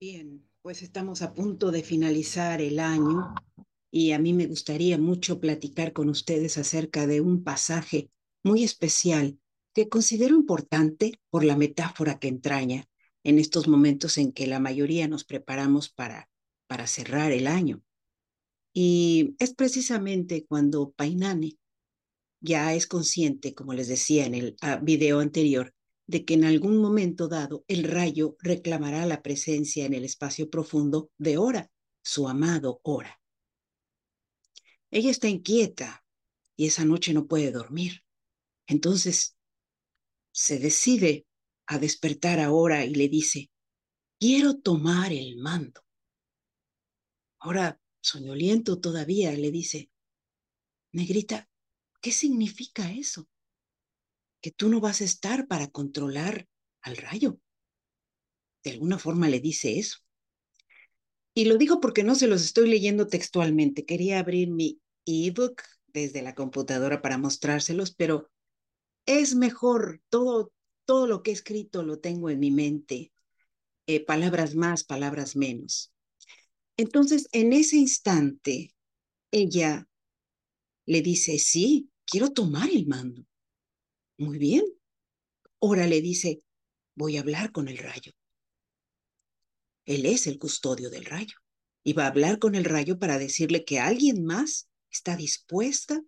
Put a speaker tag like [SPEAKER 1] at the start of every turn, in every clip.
[SPEAKER 1] Bien, pues estamos a punto de finalizar el año y a mí me gustaría mucho platicar con ustedes acerca de un pasaje muy especial que considero importante por la metáfora que entraña en estos momentos en que la mayoría nos preparamos para, para cerrar el año. Y es precisamente cuando Painane ya es consciente, como les decía en el uh, video anterior, de que en algún momento dado el rayo reclamará la presencia en el espacio profundo de Ora, su amado Ora. Ella está inquieta y esa noche no puede dormir. Entonces se decide a despertar ahora y le dice, quiero tomar el mando. Ahora, soñoliento todavía, le dice, Negrita, ¿qué significa eso? Que tú no vas a estar para controlar al rayo. De alguna forma le dice eso. Y lo digo porque no se los estoy leyendo textualmente. Quería abrir mi ebook desde la computadora para mostrárselos, pero es mejor, todo, todo lo que he escrito lo tengo en mi mente, eh, palabras más, palabras menos. Entonces, en ese instante, ella le dice, sí, quiero tomar el mando. Muy bien. Ahora le dice, voy a hablar con el rayo. Él es el custodio del rayo y va a hablar con el rayo para decirle que alguien más está dispuesta,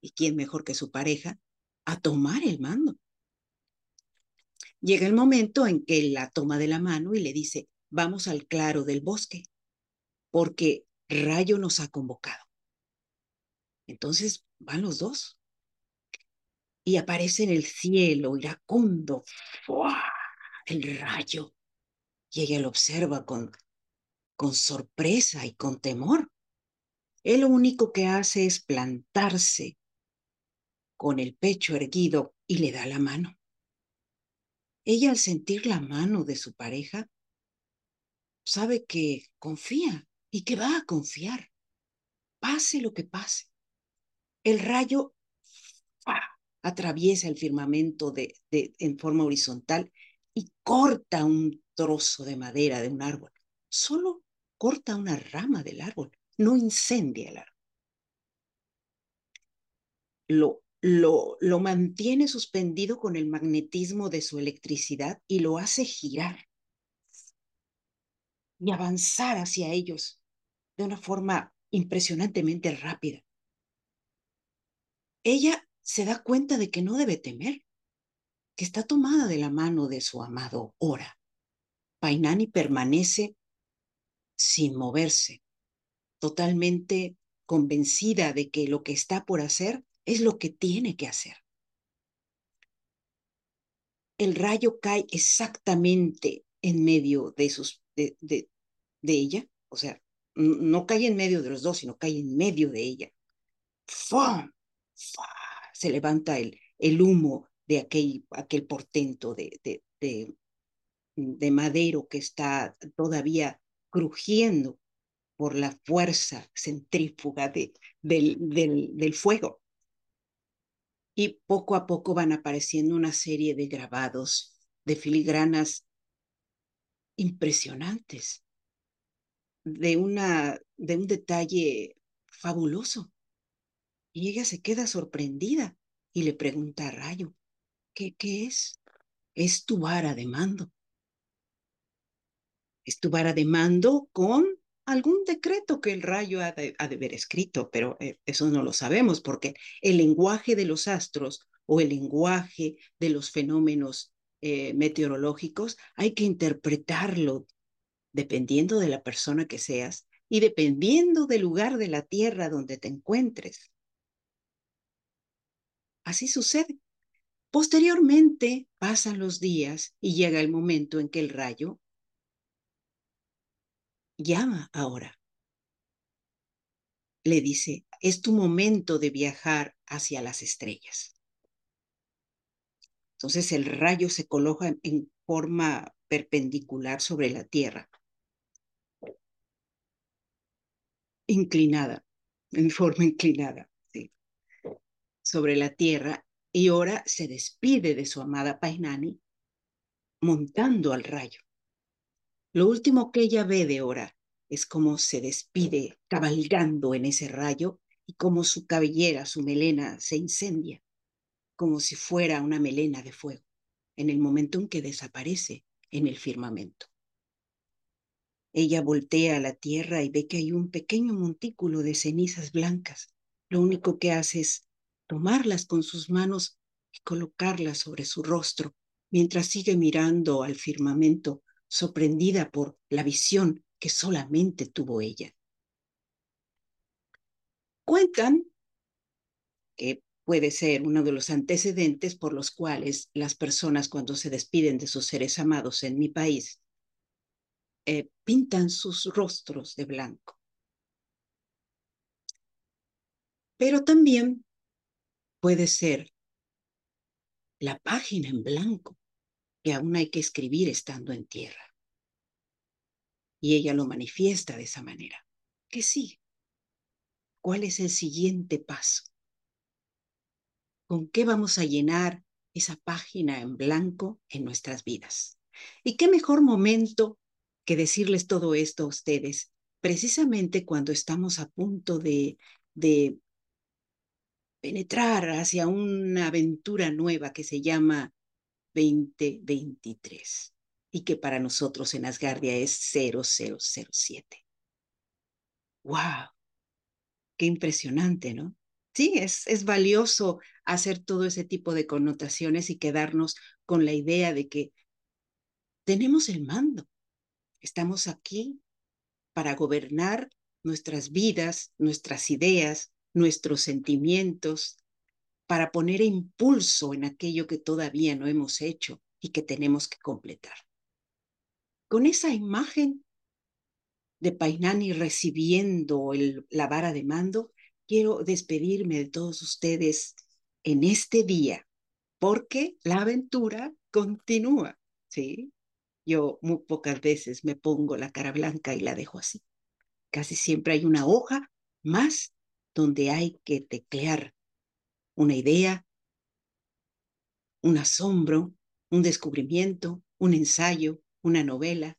[SPEAKER 1] y quién mejor que su pareja, a tomar el mando. Llega el momento en que la toma de la mano y le dice, vamos al claro del bosque, porque Rayo nos ha convocado. Entonces van los dos y aparece en el cielo iracundo el rayo. Y ella lo observa con, con sorpresa y con temor. Él lo único que hace es plantarse con el pecho erguido y le da la mano. Ella al sentir la mano de su pareja, sabe que confía y que va a confiar, pase lo que pase. El rayo atraviesa el firmamento de, en forma horizontal y corta un trozo de madera de un árbol. Solo corta una rama del árbol, no incendia el árbol. Lo, lo, lo mantiene suspendido con el magnetismo de su electricidad y lo hace girar y avanzar hacia ellos de una forma impresionantemente rápida. Ella se da cuenta de que no debe temer, que está tomada de la mano de su amado Ora. Painani permanece sin moverse, totalmente convencida de que lo que está por hacer es lo que tiene que hacer. El rayo cae exactamente en medio de, sus, de, de, ella, o sea, no cae en medio de los dos, sino cae en medio de ella. ¡Fum! ¡Fum! Se levanta el, el humo de aquel, aquel portento de, de, de, de madero que está todavía crujiendo por la fuerza centrífuga de, del, del, del, fuego. Y poco a poco van apareciendo una serie de grabados, de filigranas impresionantes, de, una, de un detalle fabuloso. Y ella se queda sorprendida y le pregunta a Rayo, ¿qué, qué es? Es tu vara de mando. Es tu vara de mando con algún decreto que el rayo ha de, ha de haber escrito, pero eh, eso no lo sabemos porque el lenguaje de los astros o el lenguaje de los fenómenos eh, meteorológicos hay que interpretarlo dependiendo de la persona que seas y dependiendo del lugar de la tierra donde te encuentres. Así sucede. Posteriormente pasan los días y llega el momento en que el rayo llama ahora. Le dice, es tu momento de viajar hacia las estrellas. Entonces el rayo se coloca en forma perpendicular sobre la Tierra, inclinada, en forma inclinada sobre la tierra y ahora se despide de su amada Painani montando al rayo. Lo último que ella ve de Ora es cómo se despide cabalgando en ese rayo y cómo su cabellera, su melena se incendia, como si fuera una melena de fuego, en el momento en que desaparece en el firmamento. Ella voltea a la tierra y ve que hay un pequeño montículo de cenizas blancas. Lo único que hace es tomarlas con sus manos y colocarlas sobre su rostro, mientras sigue mirando al firmamento, sorprendida por la visión que solamente tuvo ella. Cuentan que puede ser uno de los antecedentes por los cuales las personas cuando se despiden de sus seres amados en mi país eh, pintan sus rostros de blanco. Pero también puede ser la página en blanco que aún hay que escribir estando en tierra. Y ella lo manifiesta de esa manera. ¿Qué sigue? ¿Cuál es el siguiente paso? ¿Con qué vamos a llenar esa página en blanco en nuestras vidas? ¿Y qué mejor momento que decirles todo esto a ustedes precisamente cuando estamos a punto de, de penetrar hacia una aventura nueva que se llama 2023 y que para nosotros en Asgardia es 0007. ¡Wow! Qué impresionante, ¿no? Sí, es, es valioso hacer todo ese tipo de connotaciones y quedarnos con la idea de que tenemos el mando, Estamos aquí para gobernar nuestras vidas, nuestras ideas, nuestros sentimientos, para poner impulso en aquello que todavía no hemos hecho y que tenemos que completar. Con esa imagen de Painani recibiendo la vara de mando, quiero despedirme de todos ustedes en este día, porque la aventura continúa, ¿sí? Yo muy pocas veces me pongo la cara blanca y la dejo así. Casi siempre hay una hoja más donde hay que teclear una idea, un asombro, un descubrimiento, un ensayo, una novela.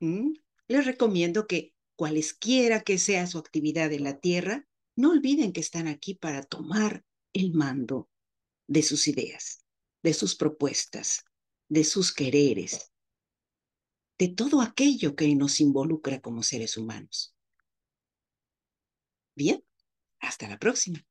[SPEAKER 1] ¿Mm? Les recomiendo que cualesquiera que sea su actividad en la Tierra, no olviden que están aquí para tomar el mando de sus ideas, de sus propuestas, de sus quereres, de todo aquello que nos involucra como seres humanos. Bien, hasta la próxima.